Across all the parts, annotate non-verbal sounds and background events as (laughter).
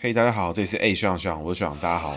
嘿，hey, 大家好，这里是 A 学长学长，我是学长，大家好。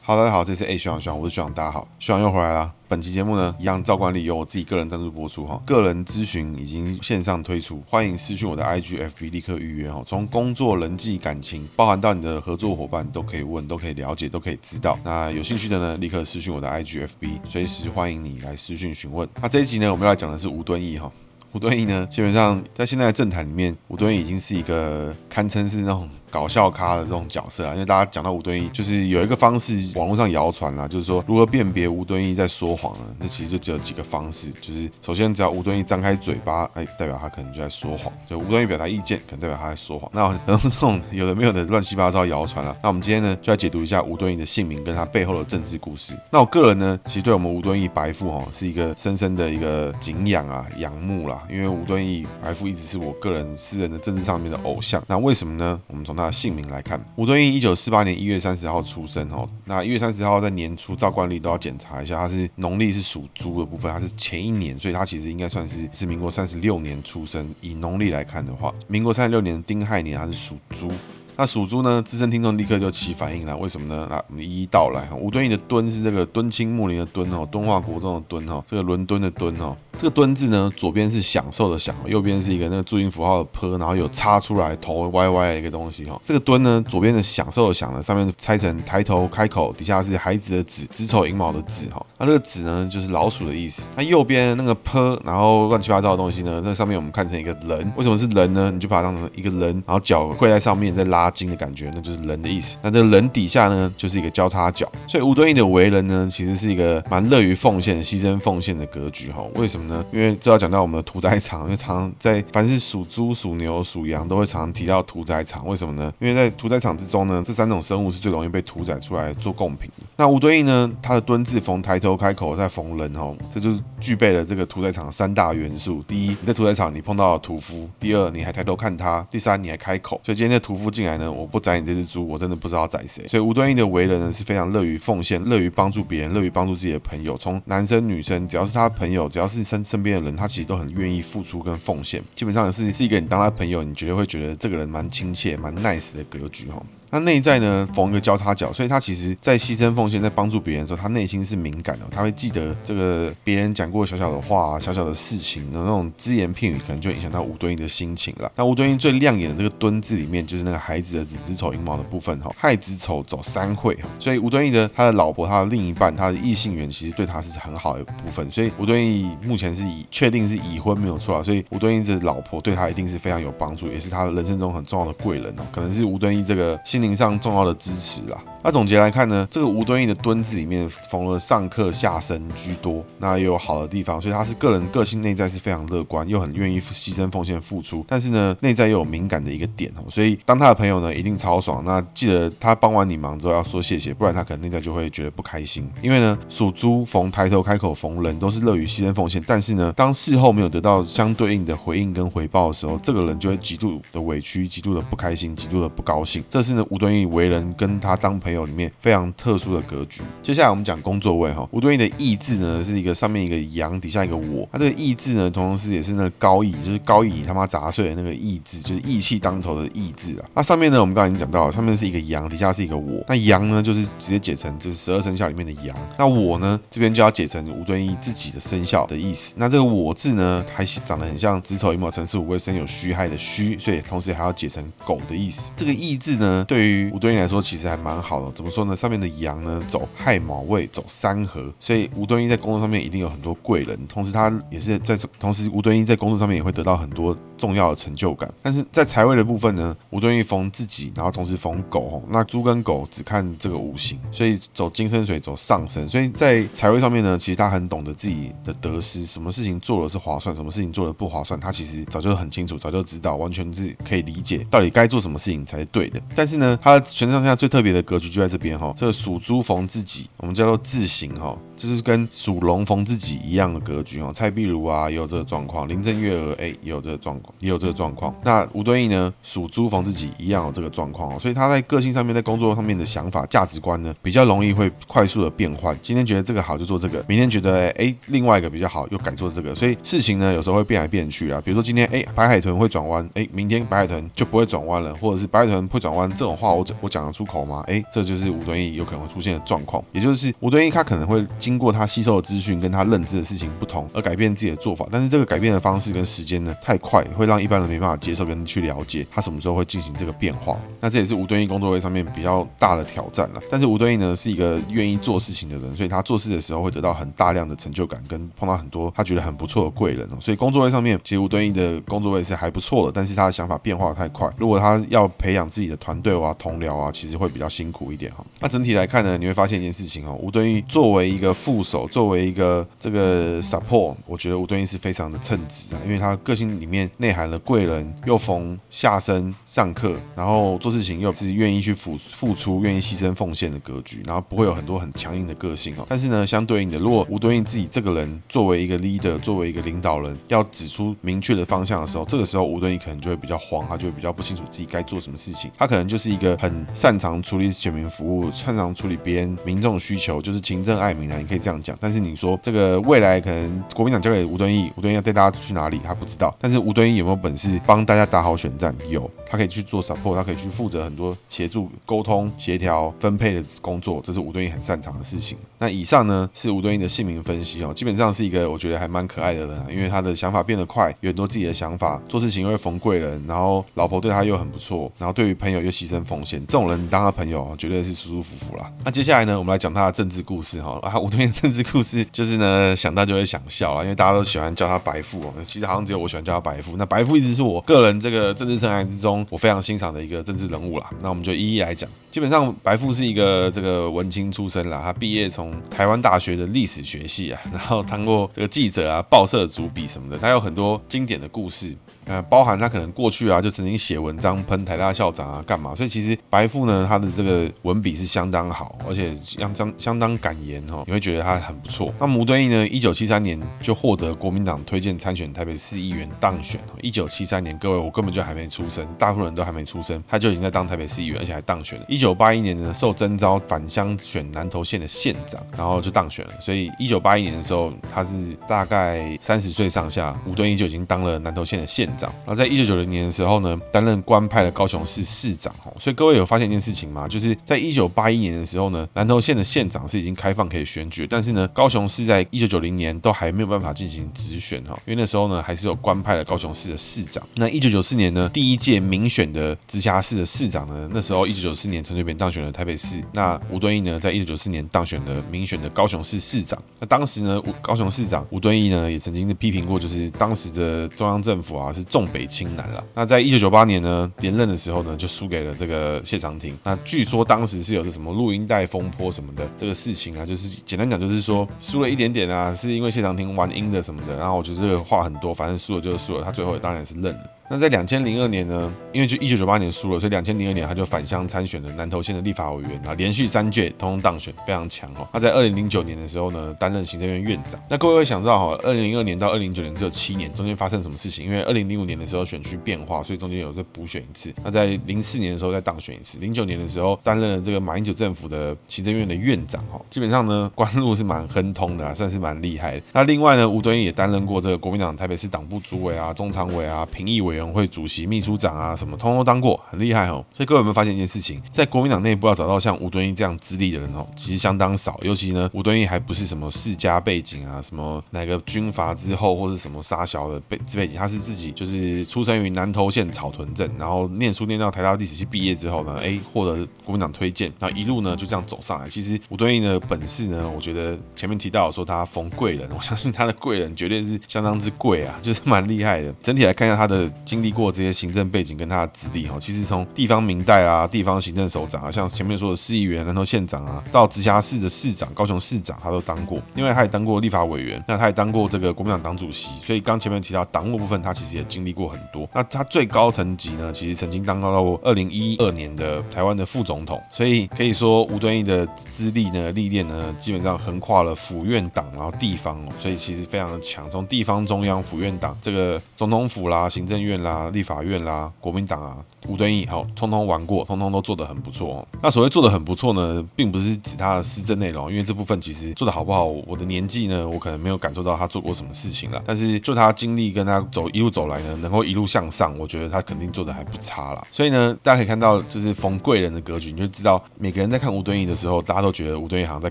好，大家好，这是 A 学长学长，我是学长，大家好，学长又回来了。本期节目呢，一样照惯例由我自己个人赞助播出哈，个人咨询已经线上推出，欢迎私讯我的 IG FB 立刻预约哈。从工作、人际、感情，包含到你的合作伙伴，都可以问，都可以了解，都可以知道。那有兴趣的呢，立刻私讯我的 IG FB，随时欢迎你来私讯询问。那这一集呢，我们要来讲的是吴敦义哈。吴敦义呢，基本上在现在的政坛里面，吴敦义已经是一个堪称是那种。搞笑咖的这种角色啊，因为大家讲到吴敦义，就是有一个方式，网络上谣传啦，就是说如何辨别吴敦义在说谎呢？那其实就只有几个方式，就是首先只要吴敦义张开嘴巴，哎，代表他可能就在说谎；就吴敦义表达意见，可能代表他在说谎。那然后这种有的没有的乱七八糟谣传了。那我们今天呢，就来解读一下吴敦义的姓名跟他背后的政治故事。那我个人呢，其实对我们吴敦义白父哦，是一个深深的一个敬仰啊、仰慕啦，因为吴敦义白富一直是我个人私人的政治上面的偶像。那为什么呢？我们从他的姓名来看。吴敦义一九四八年一月三十号出生哦，那一月三十号在年初照惯例都要检查一下，他是农历是属猪的部分，他是前一年，所以他其实应该算是是民国三十六年出生。以农历来看的话，民国三十六年丁亥年，他是属猪。那属猪呢？资深听众立刻就起反应了，为什么呢？那我们一一道来。吴敦义的敦是这个敦亲睦邻的敦哦，敦化国中的敦哈，这个伦敦的敦哦。这个敦字呢，左边是享受的享，右边是一个那个注音符号的坡，然后有插出来头歪歪的一个东西哈。这个敦呢，左边的享受的享呢，上面拆成抬头开口，底下是孩子的子，子丑寅卯的子哈。那这个子呢，就是老鼠的意思。那右边那个坡，然后乱七八糟的东西呢，在上面我们看成一个人，为什么是人呢？你就把它当成一个人，然后脚跪在上面再拉。拉筋的感觉，那就是人的意思。那这人底下呢，就是一个交叉角。所以吴敦义的为人呢，其实是一个蛮乐于奉献、牺牲奉献的格局哈。为什么呢？因为这要讲到我们的屠宰场，因为常在凡是属猪、属牛、属羊，都会常提到屠宰场。为什么呢？因为在屠宰场之中呢，这三种生物是最容易被屠宰出来做贡品的。那吴敦义呢，他的蹲字逢抬头开口再逢人哈，这就是具备了这个屠宰场三大元素。第一，你在屠宰场你碰到了屠夫；第二，你还抬头看他；第三，你还开口。所以今天的屠夫进来。我不宰你这只猪，我真的不知道宰谁。所以吴端义的为人呢，是非常乐于奉献，乐于帮助别人，乐于帮助自己的朋友。从男生女生，只要是他的朋友，只要是身身边的人，他其实都很愿意付出跟奉献。基本上是是一个你当他朋友，你绝对会觉得这个人蛮亲切、蛮 nice 的格局哈。他内在呢，逢一个交叉角，所以他其实在牺牲奉献、在帮助别人的时候，他内心是敏感的，他会记得这个别人讲过小小的话、小小的事情的那种只言片语，可能就影响到吴敦义的心情了。那吴敦义最亮眼的这个敦字里面，就是那个孩子的子、子丑寅卯的部分哈，亥子丑走三会，所以吴敦义的他的老婆、他的另一半、他的异性缘，其实对他是很好的部分。所以吴敦义目前是已确定是已婚没有错啊，所以吴敦义的老婆对他一定是非常有帮助，也是他人生中很重要的贵人哦，可能是吴敦义这个心灵上重要的支持啦。那总结来看呢，这个吴敦义的敦字里面逢了上克下生居多，那也有好的地方，所以他是个人个性内在是非常乐观，又很愿意牺牲奉献付出，但是呢，内在又有敏感的一个点哦，所以当他的朋友呢，一定超爽。那记得他帮完你忙之后要说谢谢，不然他可能内在就会觉得不开心。因为呢，属猪逢抬头开口逢人都是乐于牺牲奉献，但是呢，当事后没有得到相对应的回应跟回报的时候，这个人就会极度的委屈，极度的不开心，极度的不高兴。这是呢，吴敦义为人跟他当朋友有里面非常特殊的格局。接下来我们讲工作位哈，吴敦义的义字呢是一个上面一个阳，底下一个我。他这个义字呢，同时也是那个高义，就是高义他妈杂碎的那个义字，就是义气当头的义字啊。那上面呢，我们刚才已经讲到了，上面是一个阳，底下是一个我。那阳呢，就是直接解成就是十二生肖里面的阳。那我呢，这边就要解成吴敦义自己的生肖的意思。那这个我字呢，还长得很像子丑寅卯辰巳午未申酉戌亥的戌，所以同时还要解成狗的意思。这个义字呢，对于吴敦义来说，其实还蛮好的。怎么说呢？上面的羊呢，走亥卯未，走三合，所以吴敦义在工作上面一定有很多贵人。同时，他也是在同时，吴敦义在工作上面也会得到很多重要的成就感。但是在财位的部分呢，吴敦义逢自己，然后同时逢狗。那猪跟狗只看这个五行，所以走金生水，走上升。所以在财位上面呢，其实他很懂得自己的得失，什么事情做了是划算，什么事情做了不划算，他其实早就很清楚，早就知道，完全是可以理解到底该做什么事情才是对的。但是呢，他全身上下最特别的格局。就在这边哈。这个属猪逢自己，我们叫做自刑哈，这是跟属龙逢自己一样的格局哦。蔡壁如啊也有这个状况，林正月娥哎也有这个状况，也有这个状况。那吴敦义呢，属猪逢自己一样有这个状况哦，所以他在个性上面，在工作上面的想法、价值观呢，比较容易会快速的变换。今天觉得这个好就做这个，明天觉得哎另外一个比较好又改做这个，所以事情呢有时候会变来变去啊。比如说今天哎白海豚会转弯，哎明天白海豚就不会转弯了，或者是白海豚会转弯这种话我我讲得出口吗？哎，这就是吴敦义有可能会出现的状况，也就是吴敦义他可能会经过他吸收的资讯跟他认知的事情不同而改变自己的做法，但是这个改变的方式跟时间呢太快，会让一般人没办法接受跟去了解他什么时候会进行这个变化。那这也是吴敦义工作位上面比较大的挑战了。但是吴敦义呢是一个愿意做事情的人，所以他做事的时候会得到很大量的成就感，跟碰到很多他觉得很不错的贵人哦。所以工作位上面，其实吴敦义的工作位是还不错的，但是他的想法变化太快，如果他要培养自己的团队啊、同僚啊，其实会比较辛苦一点哈。那整体来看呢，你会发现一件事情哦，吴敦义作为一个副手，作为一个这个 support，我觉得吴敦义是非常的称职啊，因为他个性里面内涵了贵人，又逢下生上课，然后做事情又是愿意去付付出、愿意牺牲奉献的格局，然后不会有很多很强硬的个性哦。但是呢，相对应的，如果吴敦义自己这个人作为一个 leader，作为一个领导人，要指出明确的方向的时候，这个时候吴敦义可能就会比较慌，他就会比较不清楚自己该做什么事情。他可能就是一个很擅长处理选民服务、擅长处理别人民众需求，就是勤政爱民啊，你可以这样讲。但是你说这个未来可能国民党交给吴敦义，吴敦义要带大家去哪里，他不知道。但是吴敦义有没有本事帮大家打好选战？有，他可以去做 support，他可以去负责很多协助、沟通、协调、分配的工作，这是吴敦义很擅长的事情。那以上呢是吴敦义的姓名分析哦，基本上是一个我觉得还蛮可爱的人，啊因为他的想法变得快，有很多自己的想法，做事情又会逢贵人，然后老婆对他又很不错，然后对于朋友又牺牲奉献，这种人当他朋友绝对是舒舒服服啦。那接下来呢，我们来讲他的政治故事哈啊，吴敦义政治故事就是呢想到就会想笑啊，因为大家都喜欢叫他白富哦，其实好像只有我喜欢叫他白富。那白富一直是我个人这个政治生涯之中我非常欣赏的一个政治人物啦。那我们就一一来讲。基本上白富是一个这个文青出身啦，他毕业从台湾大学的历史学系啊，然后当过这个记者啊、报社主笔什么的，他有很多经典的故事。呃，包含他可能过去啊，就曾经写文章喷台大校长啊，干嘛？所以其实白富呢，他的这个文笔是相当好，而且相当相当敢言哦，你会觉得他很不错。那吴敦义呢，一九七三年就获得国民党推荐参选台北市议员当选。一九七三年，各位我根本就还没出生，大部分人都还没出生，他就已经在当台北市议员，而且还当选了。一九八一年呢，受征召返乡选南投县的县长，然后就当选了。所以一九八一年的时候，他是大概三十岁上下，吴敦义就已经当了南投县的县长。那在一九九零年的时候呢，担任官派的高雄市市长。所以各位有发现一件事情吗？就是在一九八一年的时候呢，南投县的县长是已经开放可以选举，但是呢，高雄市在一九九零年都还没有办法进行直选哈，因为那时候呢还是有官派的高雄市的市长。那一九九四年呢，第一届民选的直辖市的市长呢，那时候一九九四年陈水扁当选了台北市，那吴敦义呢，在一九九四年当选了民选的高雄市市长。那当时呢，高雄市长吴敦义呢，也曾经批评过，就是当时的中央政府啊是重北轻南了。那在一九九八年呢，连任的时候呢，就输给了这个谢长廷。那据说当时是有着什么录音带风波什么的这个事情啊，就是简单讲就是说输了一点点啊，是因为谢长廷玩阴的什么的。然后我觉得这个话很多，反正输了就是输了，他最后也当然是认了。那在两千零二年呢，因为就一九九八年输了，所以两千零二年他就返乡参选了南投县的立法委员啊，连续三届通通当选，非常强哦。他在二零零九年的时候呢，担任行政院院长。那各位会想到哈，二零零二年到二零零九年只有七年，中间发生什么事情？因为二零零五年的时候选区变化，所以中间有再补选一次。那在零四年的时候再当选一次，零九年的时候担任了这个马英九政府的行政院的院长哈。基本上呢，官路是蛮亨通的，算是蛮厉害的。那另外呢，吴敦义也担任过这个国民党台北市党部主委啊、中常委啊、评议委员会主席。秘书长啊，什么通通当过，很厉害哦。所以各位有没有发现一件事情，在国民党内部要找到像吴敦义这样资历的人哦，其实相当少。尤其呢，吴敦义还不是什么世家背景啊，什么哪个军阀之后，或是什么杀小的背背景，他是自己就是出生于南投县草屯镇，然后念书念到台大历史系毕业之后呢，哎，获得国民党推荐，然后一路呢就这样走上来。其实吴敦义的本事呢，我觉得前面提到说他逢贵人，我相信他的贵人绝对是相当之贵啊，就是蛮厉害的。整体来看一下他的经历过这些行政背景跟他的资历哈，其实从地方民代啊、地方行政首长啊，像前面说的市议员、南投县长啊，到直辖市的市长、高雄市长，他都当过。因为他也当过立法委员，那他也当过这个国民党党主席，所以刚前面提到党务部分，他其实也经历过很多。那他最高层级呢，其实曾经当到过二零一二年的台湾的副总统，所以可以说吴敦义的资历呢、历练呢，基本上横跨了府院党，然后地方，所以其实非常的强。从地方、中央、府院党，这个总统府啦、行政院啦、立法院啦、国民党啊。吴敦义好，通通玩过，通通都做得很不错哦。那所谓做得很不错呢，并不是指他的施政内容，因为这部分其实做得好不好，我的年纪呢，我可能没有感受到他做过什么事情了。但是就他经历跟他走一路走来呢，能够一路向上，我觉得他肯定做得还不差啦。所以呢，大家可以看到，就是逢贵人的格局，你就知道每个人在看吴敦义的时候，大家都觉得吴敦义好像在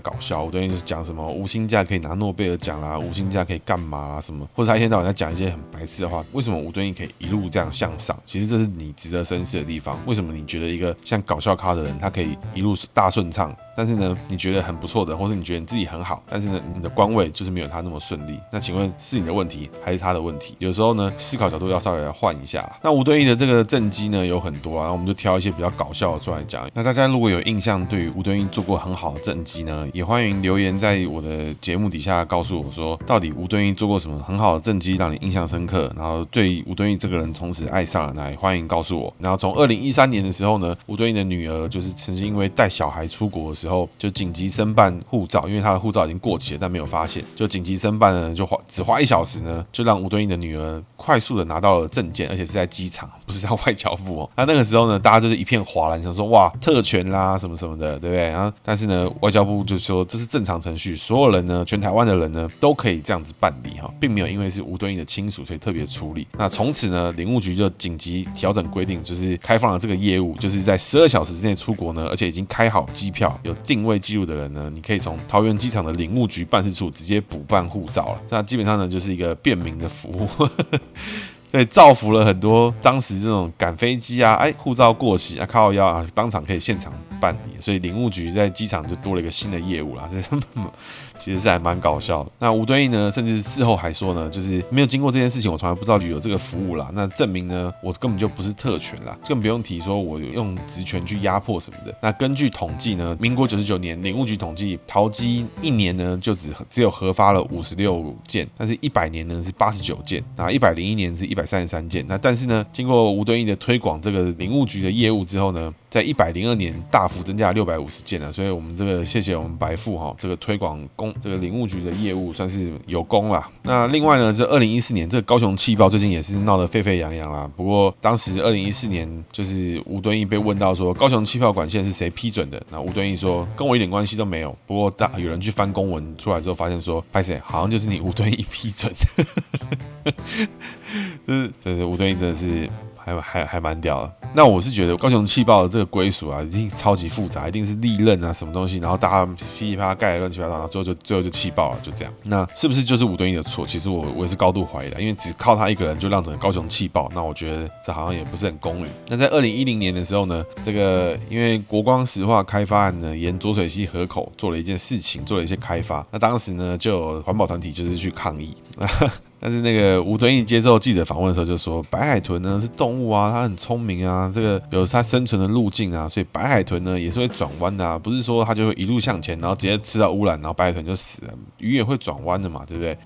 搞笑。吴敦义就是讲什么无薪假可以拿诺贝尔奖啦，无薪假可以干嘛啦什么，或者他一天到晚在讲一些很白痴的话。为什么吴敦义可以一路这样向上？其实这是你值得深思的地方。为什么？你觉得一个像搞笑咖的人，他可以一路大顺畅？但是呢，你觉得很不错的，或是你觉得你自己很好，但是呢，你的官位就是没有他那么顺利。那请问是你的问题还是他的问题？有时候呢，思考角度要稍微来换一下。那吴敦义的这个政绩呢有很多啊，我们就挑一些比较搞笑的出来讲。那大家如果有印象，对于吴敦义做过很好的政绩呢，也欢迎留言在我的节目底下告诉我说，到底吴敦义做过什么很好的政绩让你印象深刻？然后对吴敦义这个人从此爱上了，来欢迎告诉我。然从二零一三年的时候呢，吴敦义的女儿就是曾经因为带小孩出国的时候就紧急。申办护照，因为他的护照已经过期了，但没有发现，就紧急申办呢，就花只花一小时呢，就让吴敦义的女儿快速的拿到了证件，而且是在机场，不是在外交部哦。(laughs) 那那个时候呢，大家就是一片哗然，想说哇，特权啦，什么什么的，对不对？然后但是呢，外交部就说这是正常程序，所有人呢，全台湾的人呢，都可以这样子办理哈，并没有因为是吴敦义的亲属，所以特别处理。那从此呢，领务局就紧急调整规定，就是是开放了这个业务，就是在十二小时之内出国呢，而且已经开好机票、有定位记录的。人呢，你可以从桃园机场的领务局办事处直接补办护照了。那基本上呢，就是一个便民的服务，(laughs) 对，造福了很多当时这种赶飞机啊，哎，护照过期啊，靠腰啊，当场可以现场办理，所以领务局在机场就多了一个新的业务啦。这 (laughs) 其实是还蛮搞笑的。那吴敦义呢，甚至事后还说呢，就是没有经过这件事情，我从来不知道有这个服务啦。那证明呢，我根本就不是特权啦，更不用提说我用职权去压迫什么的。那根据统计呢，民国九十九年领务局统计，桃机一年呢就只只有核发了五十六件，但是一百年呢是八十九件，那一百零一年是一百三十三件。那但是呢，经过吴敦义的推广这个领务局的业务之后呢，在一百零二年大幅增加六百五十件了。所以我们这个谢谢我们白富哈，这个推广公。这个领务局的业务算是有功了。那另外呢，这二零一四年这个高雄气爆最近也是闹得沸沸扬扬啦。不过当时二零一四年就是吴敦义被问到说高雄气爆管线是谁批准的？那吴敦义说跟我一点关系都没有。不过大有人去翻公文出来之后，发现说拍谢好像就是你吴敦义批准的。(laughs) 就是这是吴敦义真的是。还还还蛮屌的。那我是觉得高雄气爆的这个归属啊，一定超级复杂，一定是利刃啊什么东西，然后大家噼里啪啦盖乱七八糟，然后最后就最后就气爆了，就这样。那是不是就是吴敦义的错？其实我我也是高度怀疑的，因为只靠他一个人就让整个高雄气爆，那我觉得这好像也不是很公允。那在二零一零年的时候呢，这个因为国光石化开发案呢，沿浊水溪河口做了一件事情，做了一些开发。那当时呢，就有环保团体就是去抗议。但是那个吴敦义接受记者访问的时候就说，白海豚呢是动物啊，它很聪明啊，这个有它生存的路径啊，所以白海豚呢也是会转弯的啊，不是说它就会一路向前，然后直接吃到污染，然后白海豚就死了，鱼也会转弯的嘛，对不对？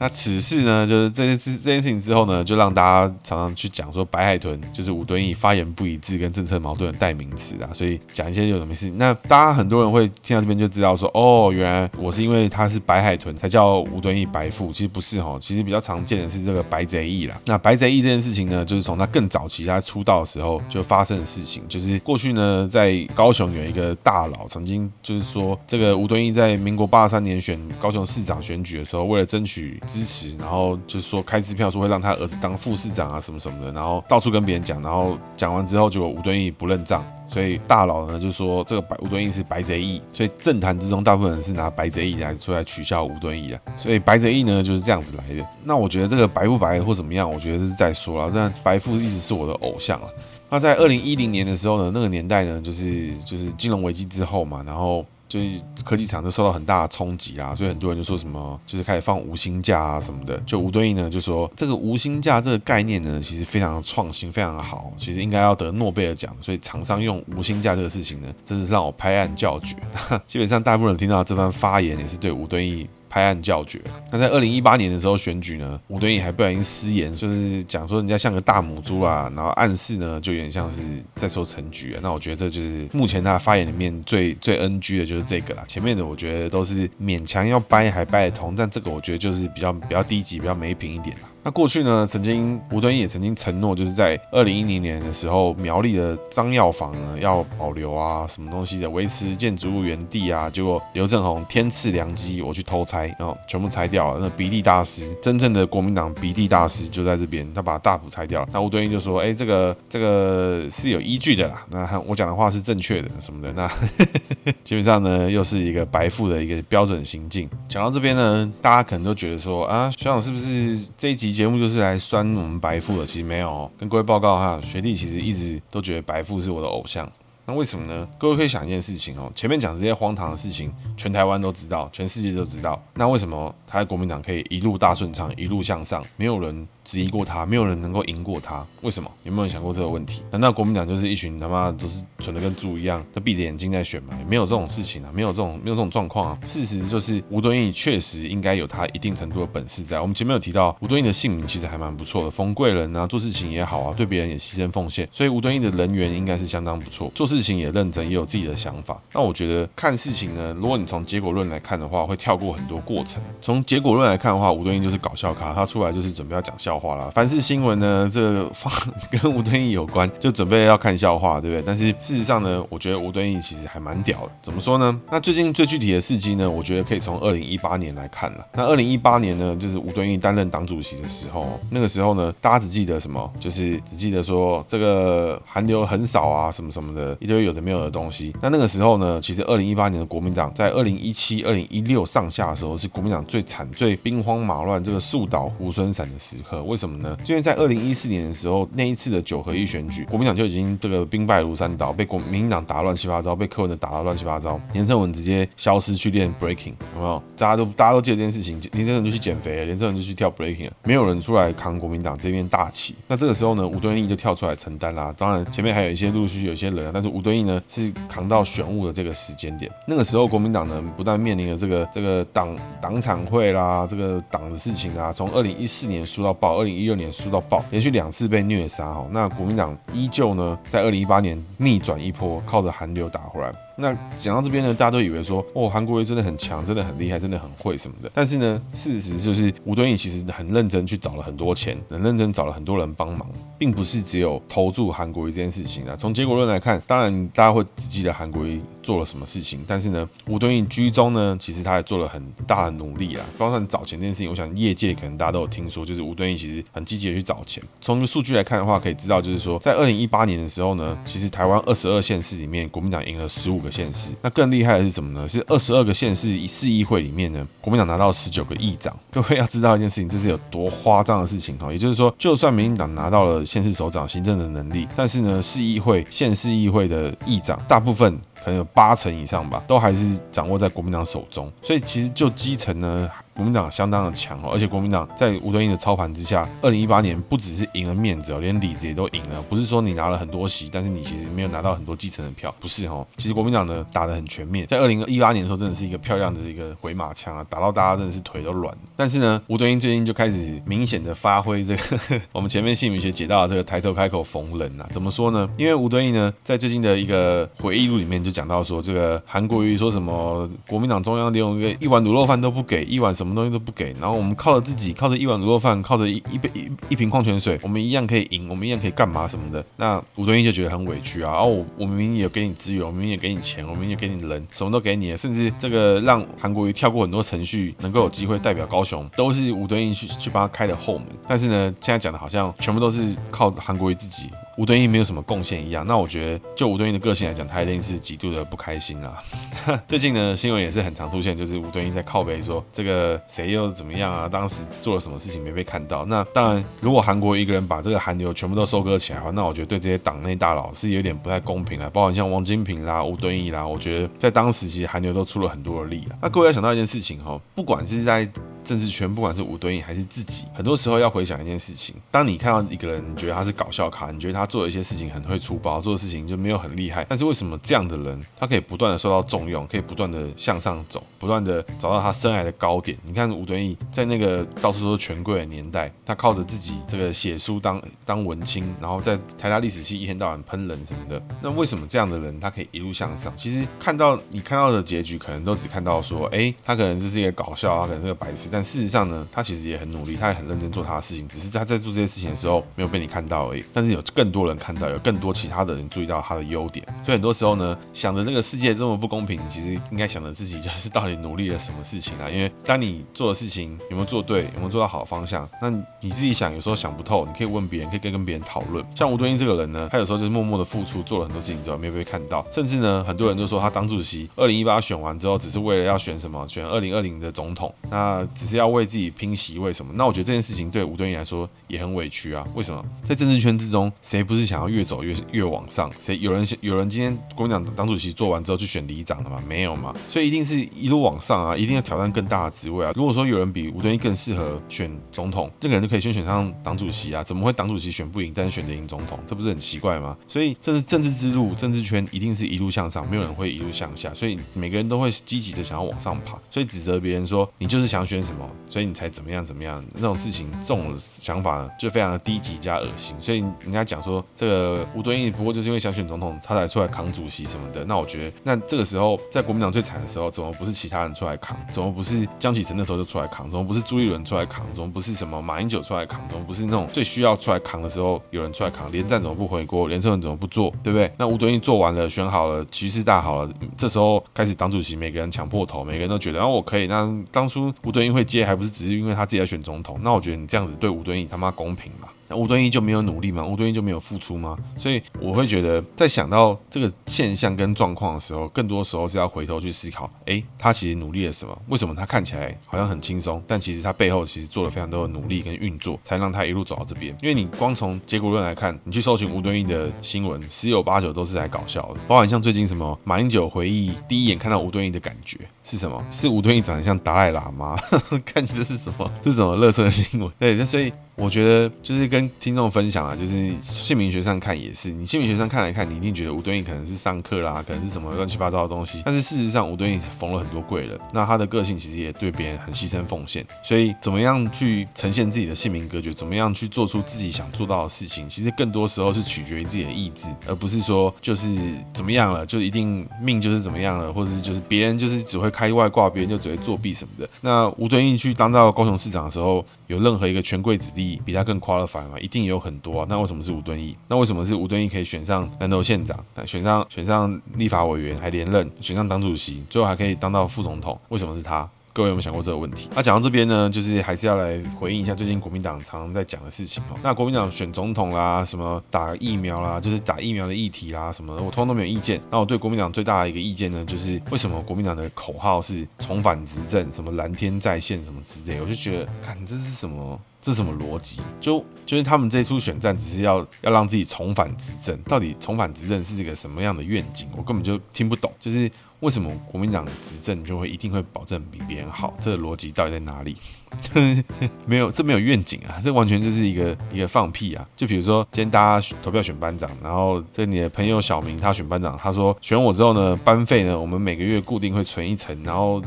那此事呢，就是这件事这件事情之后呢，就让大家常常去讲说白海豚就是吴敦义发言不一致跟政策矛盾的代名词啊，所以讲一些有什么事情。那大家很多人会听到这边就知道说，哦，原来我是因为他是白海豚才叫吴敦义白富，其实不是哈，其实比较常见的是这个白贼义啦。那白贼义这件事情呢，就是从他更早期他出道的时候就发生的事情，就是过去呢在高雄有一个大佬曾经就是说，这个吴敦义在民国八三年选高雄市长选举的时候，为了争取。支持，然后就是说开支票说会让他儿子当副市长啊什么什么的，然后到处跟别人讲，然后讲完之后就吴敦义不认账，所以大佬呢就说这个白吴敦义是白贼义，所以政坛之中大部分人是拿白贼义来出来取笑吴敦义的，所以白贼义呢就是这样子来的。那我觉得这个白不白或怎么样，我觉得是再说了。但白富一直是我的偶像了。那在二零一零年的时候呢，那个年代呢就是就是金融危机之后嘛，然后。就是科技厂都受到很大的冲击啊，所以很多人就说什么，就是开始放无薪假啊什么的。就吴敦义呢就说，这个无薪假这个概念呢，其实非常的创新，非常好，其实应该要得诺贝尔奖。所以厂商用无薪假这个事情呢，真是让我拍案叫绝。(laughs) 基本上大部分人听到这番发言，也是对吴敦义。拍案叫绝。那在二零一八年的时候选举呢，吴敦义还不小心失言，就是讲说人家像个大母猪啊，然后暗示呢就有点像是在说陈菊啊。那我觉得这就是目前他发言里面最最 NG 的就是这个啦。前面的我觉得都是勉强要掰还掰得通，但这个我觉得就是比较比较低级，比较没品一点啦。那过去呢，曾经吴敦义也曾经承诺，就是在二零一零年的时候，苗栗的张药房呢要保留啊，什么东西的维持建筑物原地啊。结果刘政鸿天赐良机，我去偷拆，然后全部拆掉了。那鼻涕大师，真正的国民党鼻涕大师就在这边，他把大埔拆掉了。那吴敦义就说：“哎，这个这个是有依据的啦。那我讲的话是正确的，什么的。那 (laughs) 基本上呢，又是一个白富的一个标准行径。讲到这边呢，大家可能都觉得说啊，学长是不是这一集？节目就是来酸我们白富的，其实没有哦。跟各位报告哈，学弟其实一直都觉得白富是我的偶像。那为什么呢？各位可以想一件事情哦，前面讲这些荒唐的事情，全台湾都知道，全世界都知道。那为什么他在国民党可以一路大顺畅，一路向上，没有人？质疑过他，没有人能够赢过他，为什么？有没有想过这个问题？难道国民党就是一群他妈都是蠢的跟猪一样，都闭着眼睛在选吗？没有这种事情啊，没有这种没有这种状况啊。事实就是吴敦义确实应该有他一定程度的本事在。我们前面有提到吴敦义的姓名其实还蛮不错的，冯贵人啊，做事情也好啊，对别人也牺牲奉献，所以吴敦义的人缘应该是相当不错，做事情也认真，也有自己的想法。那我觉得看事情呢，如果你从结果论来看的话，会跳过很多过程。从结果论来看的话，吴敦义就是搞笑咖，他出来就是准备要讲笑话啦。凡是新闻呢，这个放跟吴敦义有关，就准备要看笑话，对不对？但是事实上呢，我觉得吴敦义其实还蛮屌的。怎么说呢？那最近最具体的事迹呢，我觉得可以从二零一八年来看了。那二零一八年呢，就是吴敦义担任党主席的时候，那个时候呢，大家只记得什么？就是只记得说这个韩流很少啊，什么什么的，一堆有的没有的东西。那那个时候呢，其实二零一八年的国民党在二零一七、二零一六上下的时候，是国民党最惨、最兵荒马乱、这个树倒猢狲散的时刻。为什么呢？因为在二零一四年的时候，那一次的九合一选举，国民党就已经这个兵败如山倒，被国民党打乱七八糟，被柯文哲打得乱七八糟。连胜文直接消失去练 breaking，有没有？大家都大家都记得这件事情，连胜文就去减肥，连胜文就去跳 breaking，了没有人出来扛国民党这边大旗。那这个时候呢，吴敦义就跳出来承担啦。当然前面还有一些陆陆续续有些人啊，但是吴敦义呢是扛到选务的这个时间点。那个时候国民党呢不但面临了这个这个党党产会啦，这个党的事情啊，从二零一四年输到爆，二零一六年输到爆，连续两次被虐杀哈。那国民党依旧呢，在二零一八年逆转一波，靠着韩流打回来。那讲到这边呢，大家都以为说，哦，韩国瑜真的很强，真的很厉害，真的很会什么的。但是呢，事实就是吴敦义其实很认真去找了很多钱，很认真找了很多人帮忙，并不是只有投注韩国瑜这件事情啊。从结果论来看，当然大家会只记得韩国瑜做了什么事情，但是呢，吴敦义居中呢，其实他也做了很大的努力啊。包括找钱这件事情，我想业界可能大家都有听说，就是吴敦义其实很积极的去找钱。从数据来看的话，可以知道就是说，在二零一八年的时候呢，其实台湾二十二县市里面，国民党赢了十五个。县市，那更厉害的是什么呢？是二十二个县市市议会里面呢，国民党拿到十九个议长。(laughs) 各位要知道一件事情，这是有多夸张的事情哈。也就是说，就算民进党拿到了县市首长行政的能力，但是呢，市议会、县市议会的议长大部分。可能有八成以上吧，都还是掌握在国民党手中。所以其实就基层呢，国民党相当的强哦。而且国民党在吴敦义的操盘之下，二零一八年不只是赢了面子哦，连里子也都赢了。不是说你拿了很多席，但是你其实没有拿到很多基层的票，不是哦。其实国民党呢打得很全面，在二零一八年的时候，真的是一个漂亮的一个回马枪啊，打到大家真的是腿都软。但是呢，吴敦义最近就开始明显的发挥这个 (laughs) 我们前面姓名学解到这个抬头开口逢人啊，怎么说呢？因为吴敦义呢在最近的一个回忆录里面就。讲到说这个韩国瑜说什么国民党中央连一个一碗卤肉饭都不给，一碗什么东西都不给，然后我们靠着自己，靠着一碗卤肉饭，靠着一一杯一一瓶矿泉水，我们一样可以赢，我们一样可以干嘛什么的。那吴敦义就觉得很委屈啊，然后我我明明也给你资源，我明明也给你钱，我明明也给你人，什么都给你，甚至这个让韩国瑜跳过很多程序，能够有机会代表高雄，都是吴敦义去去帮他开的后门。但是呢，现在讲的好像全部都是靠韩国瑜自己。吴敦义没有什么贡献一样。那我觉得，就吴敦义的个性来讲，他一定是极度的不开心啦。(laughs) 最近呢，新闻也是很常出现，就是吴敦义在靠北说这个谁又怎么样啊？当时做了什么事情没被看到？那当然，如果韩国一个人把这个韩流全部都收割起来的话，那我觉得对这些党内大佬是有点不太公平啊。包括像王金平啦、吴敦义啦，我觉得在当时其实韩流都出了很多的力啊。那各位要想到一件事情哈，不管是在政治圈，不管是吴敦义还是自己，很多时候要回想一件事情：当你看到一个人，你觉得他是搞笑咖，你觉得他做的一些事情很会出包，做的事情就没有很厉害，但是为什么这样的人他可以不断的受到重用，可以不断的向上走，不断的找到他生涯的高点？你看吴敦义在那个到处都是权贵的年代，他靠着自己这个写书当当文青，然后在台大历史系一天到晚喷人什么的，那为什么这样的人他可以一路向上？其实看到你看到的结局，可能都只看到说，哎，他可能就是一个搞笑，他可能是个白痴，但但事实上呢，他其实也很努力，他也很认真做他的事情，只是他在做这些事情的时候没有被你看到而已。但是有更多人看到，有更多其他的人注意到他的优点。所以很多时候呢，想着这个世界这么不公平，其实应该想着自己就是 (laughs) 到底努力了什么事情啊？因为当你做的事情有没有做对，有没有做到好的方向，那你自己想，有时候想不透，你可以问别人，可以跟跟别人讨论。像吴敦义这个人呢，他有时候就是默默的付出，做了很多事情之后没有被看到，甚至呢，很多人都说他当主席，二零一八选完之后，只是为了要选什么，选二零二零的总统，那是要为自己拼。席位什么？那我觉得这件事情对吴敦义来说也很委屈啊。为什么？在政治圈之中，谁不是想要越走越越往上？谁有人有人今天国民党党主席做完之后去选里长了吗？没有嘛。所以一定是一路往上啊，一定要挑战更大的职位啊。如果说有人比吴敦义更适合选总统，这个人就可以先选上党主席啊。怎么会党主席选不赢，但是选得赢总统？这不是很奇怪吗？所以政治政治之路，政治圈一定是一路向上，没有人会一路向下。所以每个人都会积极的想要往上爬。所以指责别人说你就是想选什么，所以你才怎么样怎么样。那种事情，这种想法，就非常的低级加恶心。所以人家讲说，这个吴敦义不过就是因为想选总统，他才出来扛主席什么的。那我觉得，那这个时候在国民党最惨的时候，怎么不是其他人出来扛？怎么不是江启臣那时候就出来扛？怎么不是朱立伦出来扛？怎么不是什么马英九出来扛？怎么不是那种最需要出来扛的时候有人出来扛？连战怎么不回锅？连胜文怎么不做？对不对？那吴敦义做完了，选好了，局势大好了，这时候开始党主席每个人抢破头，每个人都觉得，然后我可以。那当初吴敦义会会接，还不是只是因为他自己在选总统？那我觉得你这样子对吴敦义他妈公平吗？那吴敦义就没有努力吗？吴敦义就没有付出吗？所以我会觉得，在想到这个现象跟状况的时候，更多时候是要回头去思考：诶，他其实努力了什么？为什么他看起来好像很轻松，但其实他背后其实做了非常多的努力跟运作，才让他一路走到这边。因为你光从结果论来看，你去搜寻吴敦义的新闻，十有八九都是来搞笑的。包括像最近什么马英九回忆第一眼看到吴敦义的感觉是什么？是吴敦义长得像达赖喇嘛？(laughs) 看这是什么？这是什么垃圾新闻？对，那所以。我觉得就是跟听众分享啊，就是姓名学上看也是，你姓名学上看来看，你一定觉得吴敦义可能是上课啦，可能是什么乱七八糟的东西。但是事实上，吴敦义缝了很多贵人，那他的个性其实也对别人很牺牲奉献。所以，怎么样去呈现自己的姓名格局，怎么样去做出自己想做到的事情，其实更多时候是取决于自己的意志，而不是说就是怎么样了，就一定命就是怎么样了，或者是就是别人就是只会开外挂，别人就只会作弊什么的。那吴敦义去当到高雄市长的时候，有任何一个权贵子弟，比他更 qualified 嘛，一定有很多啊。那为什么是吴敦义？那为什么是吴敦义可以选上南投县长，选上选上立法委员还连任，选上党主席，最后还可以当到副总统？为什么是他？各位有没有想过这个问题？那、讲到这边呢，就是还是要来回应一下最近国民党常常在讲的事情哦。那国民党选总统啦，什么打疫苗啦，就是打疫苗的议题啦，什么的，我通通都没有意见。那我对国民党最大的一个意见呢，就是为什么国民党的口号是重返执政，什么蓝天在线什么之类，我就觉得，看这是什么？是什么逻辑？就就是他们这一出选战，只是要要让自己重返执政，到底重返执政是一个什么样的愿景？我根本就听不懂，就是。为什么国民党执政就会一定会保证比别人好？这个逻辑到底在哪里？(laughs) 没有，这没有愿景啊！这完全就是一个一个放屁啊！就比如说，今天大家投票选班长，然后这你的朋友小明他选班长，他说选我之后呢，班费呢，我们每个月固定会存一成，然后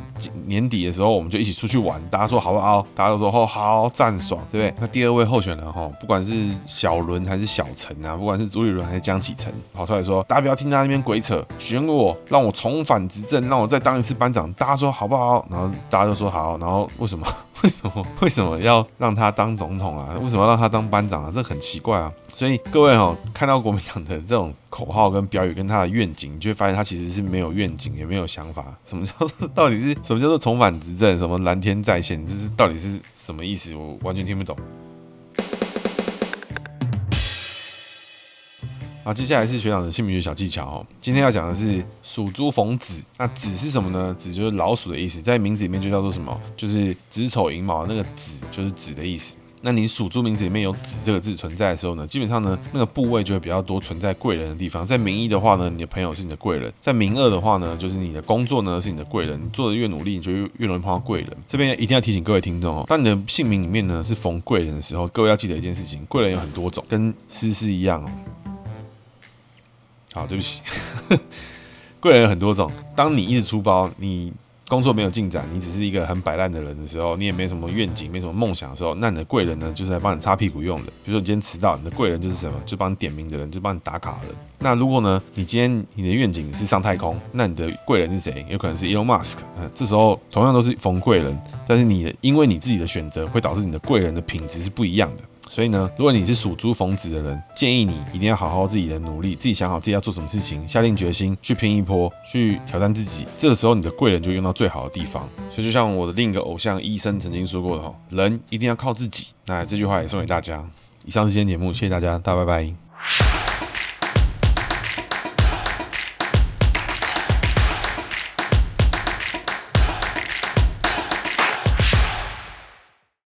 年底的时候我们就一起出去玩。大家说好不好？大家都说哦好，赞爽，对不对？那第二位候选人哈，不管是小伦还是小陈啊，不管是朱立伦还是江启臣，跑出来说，大家不要听他那边鬼扯，选我，让我重返执政，让我再当一次班长。大家说好不好？然后大家都说好，然后为什么？(laughs) 为什么为什么要让他当总统啊？为什么要让他当班长啊？这很奇怪啊！所以各位哈，看到国民党的这种口号跟标语跟他的愿景，你就会发现他其实是没有愿景，也没有想法。什么叫做到底是什么叫做重返执政？什么蓝天再现？这是到底是什么意思？我完全听不懂。啊，接下来是学长的姓名学小技巧哦。今天要讲的是属猪逢子，那子是什么呢？子就是老鼠的意思，在名字里面就叫做什么？就是子丑寅卯，那个子就是子的意思。那你属猪名字里面有子这个字存在的时候呢，基本上呢，那个部位就会比较多存在贵人的地方。在名一的话呢，你的朋友是你的贵人；在名二的话呢，就是你的工作呢是你的贵人。你做的越努力，你就越容易碰到贵人。这边一定要提醒各位听众哦，当你的姓名里面呢是逢贵人的时候，各位要记得一件事情：贵人有很多种，跟诗诗一样哦。好，对不起，(laughs) 贵人有很多种。当你一直出包，你。工作没有进展，你只是一个很摆烂的人的时候，你也没什么愿景，没什么梦想的时候，那你的贵人呢，就是来帮你擦屁股用的。比如说你今天迟到，你的贵人就是什么？就帮你点名的人，就帮你打卡的。那如果呢，你今天你的愿景是上太空，那你的贵人是谁？有可能是 Elon Musk。嗯，这时候同样都是逢贵人，但是你的因为你自己的选择，会导致你的贵人的品质是不一样的。所以呢，如果你是属猪逢子的人，建议你一定要好好自己的努力，自己想好自己要做什么事情，下定决心去拼一波，去挑战自己。这个时候，你的贵人就用到最好的地方。所以，就像我的另一个偶像医生曾经说过的哈，人一定要靠自己。那这句话也送给大家。以上是今天节目，谢谢大家，大家拜拜。